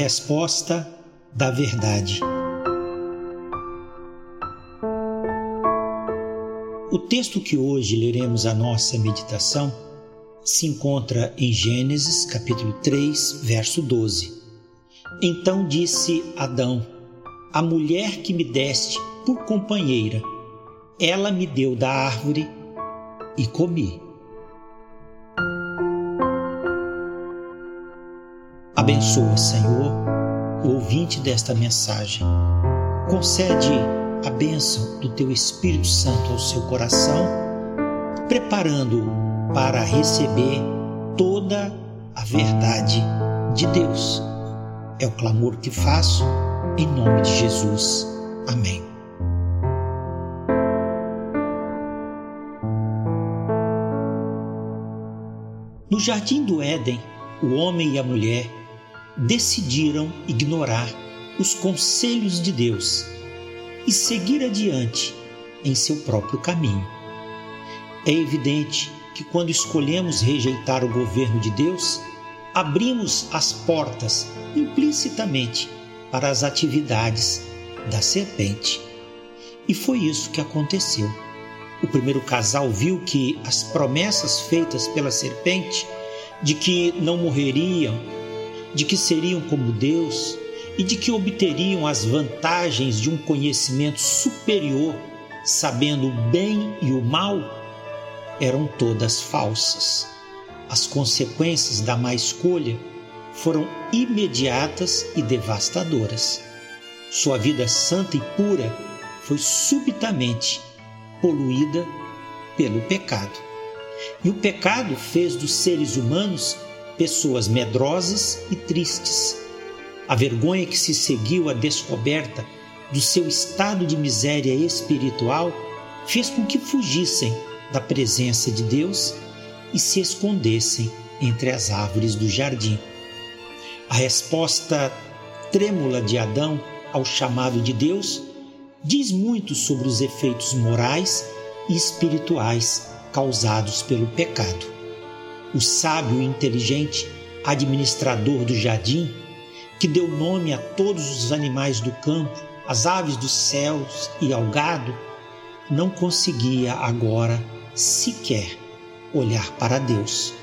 resposta da verdade. O texto que hoje leremos a nossa meditação se encontra em Gênesis, capítulo 3, verso 12. Então disse Adão: A mulher que me deste por companheira, ela me deu da árvore e comi. Abençoa, Senhor, o ouvinte desta mensagem. Concede a bênção do teu Espírito Santo ao seu coração, preparando-o para receber toda a verdade de Deus. É o clamor que faço em nome de Jesus. Amém. No jardim do Éden, o homem e a mulher decidiram ignorar os conselhos de Deus e seguir adiante em seu próprio caminho. É evidente que quando escolhemos rejeitar o governo de Deus, abrimos as portas implicitamente para as atividades da serpente. E foi isso que aconteceu. O primeiro casal viu que as promessas feitas pela serpente de que não morreriam, de que seriam como Deus e de que obteriam as vantagens de um conhecimento superior, sabendo o bem e o mal, eram todas falsas. As consequências da má escolha foram imediatas e devastadoras. Sua vida santa e pura foi subitamente poluída pelo pecado. E o pecado fez dos seres humanos pessoas medrosas e tristes. A vergonha que se seguiu à descoberta do seu estado de miséria espiritual fez com que fugissem da presença de Deus e se escondessem entre as árvores do jardim. A resposta trêmula de Adão ao chamado de Deus diz muito sobre os efeitos morais e espirituais causados pelo pecado o sábio e inteligente administrador do jardim, que deu nome a todos os animais do campo, às aves dos céus e ao gado, não conseguia agora sequer olhar para Deus.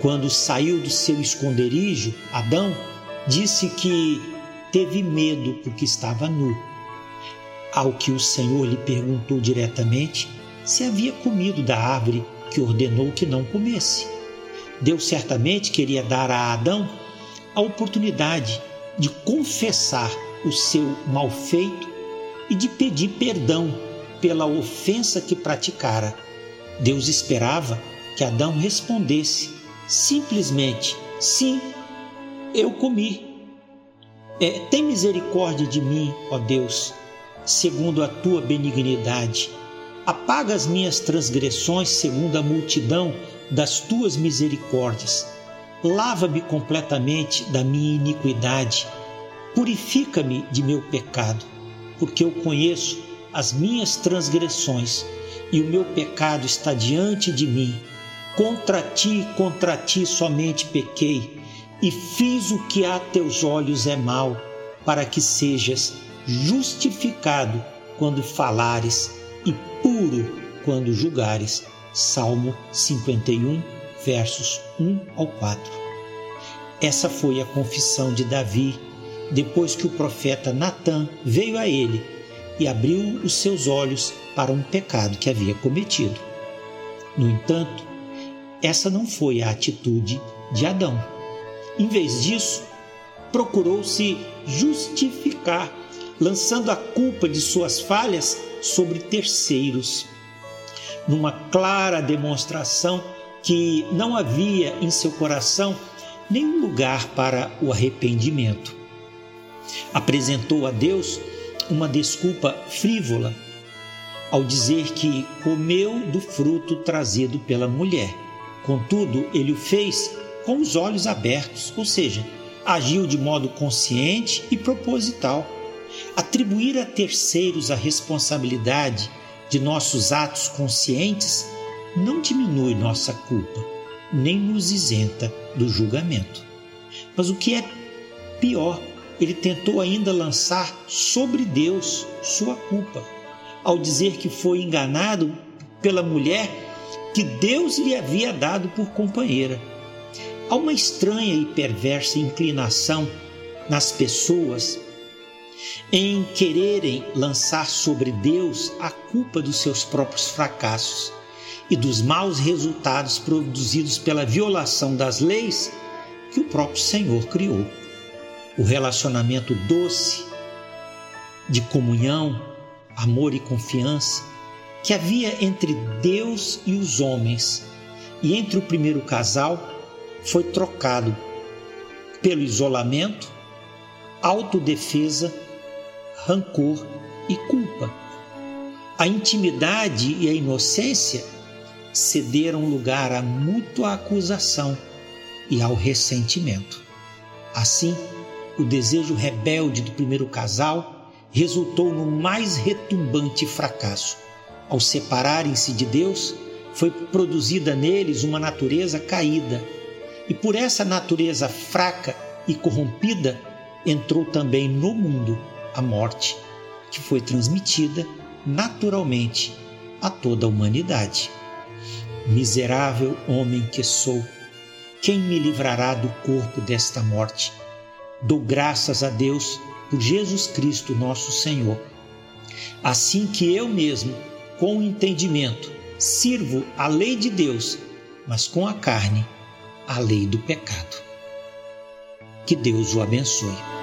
Quando saiu do seu esconderijo, Adão disse que teve medo porque estava nu. Ao que o Senhor lhe perguntou diretamente se havia comido da árvore que ordenou que não comesse. Deus certamente queria dar a Adão a oportunidade de confessar o seu mal feito e de pedir perdão pela ofensa que praticara. Deus esperava que Adão respondesse simplesmente: Sim, eu comi. É, tem misericórdia de mim, ó Deus, segundo a tua benignidade. Apaga as minhas transgressões segundo a multidão das tuas misericórdias. Lava-me completamente da minha iniquidade. Purifica-me de meu pecado, porque eu conheço as minhas transgressões e o meu pecado está diante de mim. Contra ti, contra ti somente pequei e fiz o que a teus olhos é mal, para que sejas justificado quando falares e puro quando julgares. Salmo 51, versos 1 ao 4. Essa foi a confissão de Davi depois que o profeta Natã veio a ele e abriu os seus olhos para um pecado que havia cometido. No entanto, essa não foi a atitude de Adão. Em vez disso, procurou se justificar, lançando a culpa de suas falhas sobre terceiros numa clara demonstração que não havia em seu coração nenhum lugar para o arrependimento. Apresentou a Deus uma desculpa frívola ao dizer que comeu do fruto trazido pela mulher. Contudo, ele o fez com os olhos abertos, ou seja, agiu de modo consciente e proposital. Atribuir a terceiros a responsabilidade de nossos atos conscientes não diminui nossa culpa, nem nos isenta do julgamento. Mas o que é Pior, ele tentou ainda lançar sobre Deus sua culpa, ao dizer que foi enganado pela mulher que Deus lhe havia dado por companheira. Há uma estranha e perversa inclinação nas pessoas em quererem lançar sobre Deus a culpa dos seus próprios fracassos e dos maus resultados produzidos pela violação das leis que o próprio Senhor criou. O relacionamento doce, de comunhão, amor e confiança que havia entre Deus e os homens e entre o primeiro casal foi trocado pelo isolamento, autodefesa, rancor e culpa. A intimidade e a inocência cederam lugar à mútua acusação e ao ressentimento. Assim, o desejo rebelde do primeiro casal resultou no mais retumbante fracasso. Ao separarem-se de Deus, foi produzida neles uma natureza caída, e por essa natureza fraca e corrompida entrou também no mundo a morte, que foi transmitida naturalmente a toda a humanidade. Miserável homem que sou, quem me livrará do corpo desta morte? Dou graças a Deus por Jesus Cristo, nosso Senhor. Assim que eu mesmo, com entendimento, sirvo a lei de Deus, mas com a carne, a lei do pecado. Que Deus o abençoe.